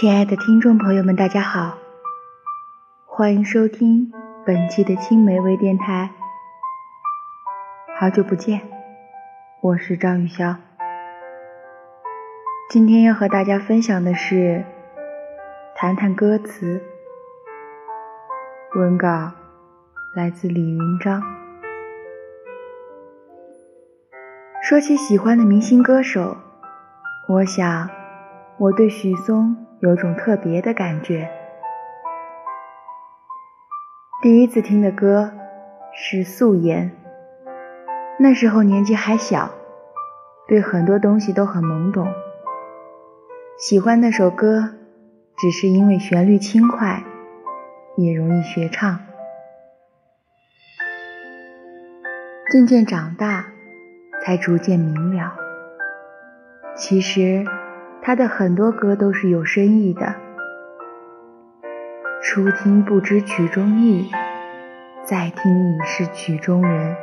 亲爱的听众朋友们，大家好，欢迎收听本期的青梅微电台。好久不见，我是张雨潇。今天要和大家分享的是谈谈歌词。文稿来自李云章。说起喜欢的明星歌手，我想我对许嵩。有种特别的感觉。第一次听的歌是《素颜》，那时候年纪还小，对很多东西都很懵懂。喜欢那首歌，只是因为旋律轻快，也容易学唱。渐渐长大，才逐渐明了，其实。他的很多歌都是有深意的。初听不知曲中意，再听已是曲中人。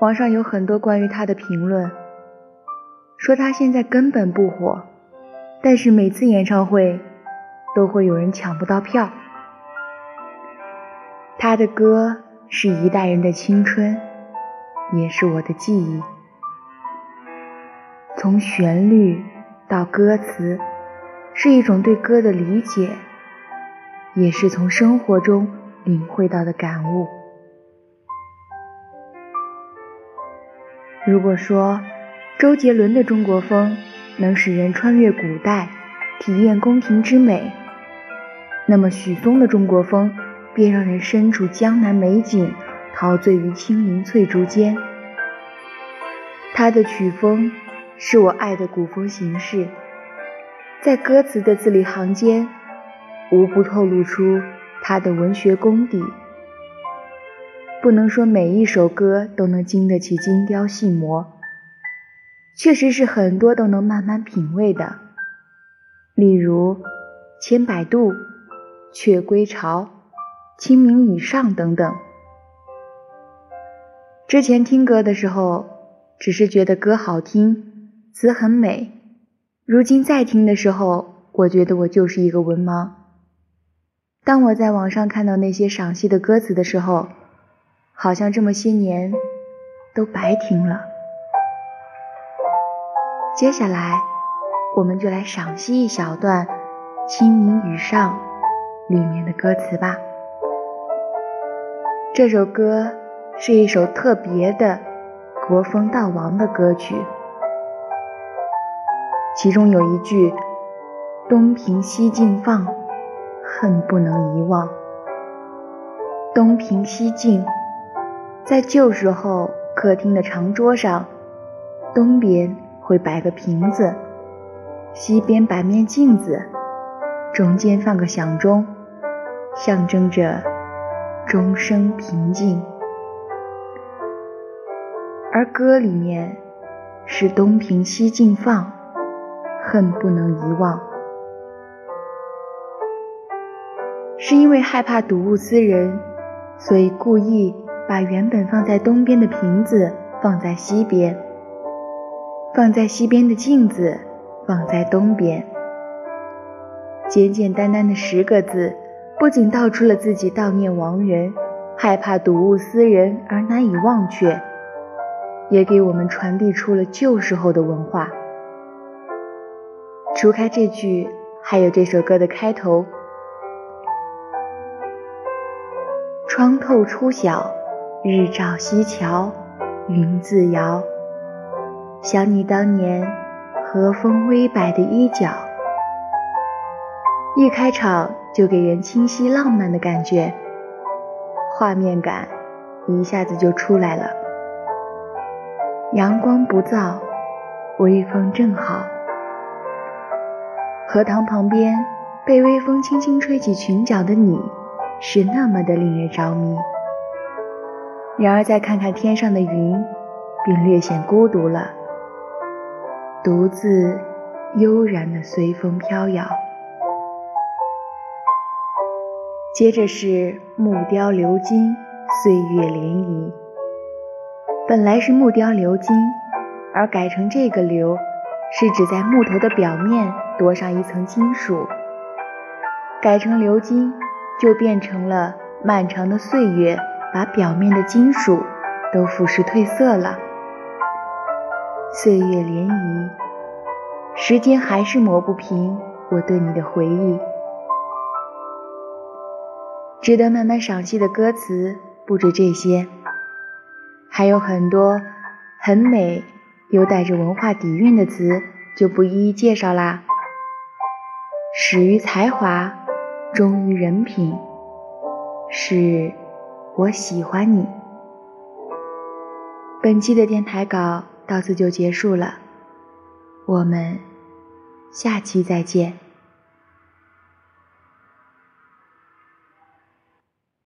网上有很多关于他的评论，说他现在根本不火，但是每次演唱会都会有人抢不到票。他的歌是一代人的青春，也是我的记忆。从旋律到歌词，是一种对歌的理解，也是从生活中领会到的感悟。如果说周杰伦的中国风能使人穿越古代，体验宫廷之美，那么许嵩的中国风便让人身处江南美景，陶醉于青林翠竹间。他的曲风。是我爱的古风形式，在歌词的字里行间，无不透露出他的文学功底。不能说每一首歌都能经得起精雕细磨，确实是很多都能慢慢品味的。例如《千百度》《雀归巢》《清明雨上》等等。之前听歌的时候，只是觉得歌好听。词很美，如今再听的时候，我觉得我就是一个文盲。当我在网上看到那些赏析的歌词的时候，好像这么些年都白听了。接下来，我们就来赏析一小段《清明雨上》里面的歌词吧。这首歌是一首特别的国风悼亡的歌曲。其中有一句“东平西晋放，恨不能遗忘”。东平西晋，在旧时候客厅的长桌上，东边会摆个瓶子，西边摆面镜子，中间放个响钟，象征着终生平静。而歌里面是“东平西晋放”。恨不能遗忘，是因为害怕睹物思人，所以故意把原本放在东边的瓶子放在西边，放在西边的镜子放在东边。简简单单的十个字，不仅道出了自己悼念亡人、害怕睹物思人而难以忘却，也给我们传递出了旧时候的文化。除开这句，还有这首歌的开头：“窗透初晓，日照西桥，云自摇。想你当年和风微摆的衣角。”一开场就给人清晰浪漫的感觉，画面感一下子就出来了。阳光不燥，微风正好。荷塘旁边，被微风轻轻吹起裙角的你，是那么的令人着迷。然而再看看天上的云，便略显孤独了，独自悠然的随风飘摇。接着是木雕鎏金，岁月涟漪。本来是木雕鎏金，而改成这个流，是指在木头的表面多上一层金属。改成鎏金，就变成了漫长的岁月把表面的金属都腐蚀褪色了。岁月涟漪，时间还是磨不平我对你的回忆。值得慢慢赏析的歌词不止这些，还有很多很美又带着文化底蕴的词，就不一一介绍啦。始于才华，忠于人品，是我喜欢你。本期的电台稿到此就结束了，我们下期再见。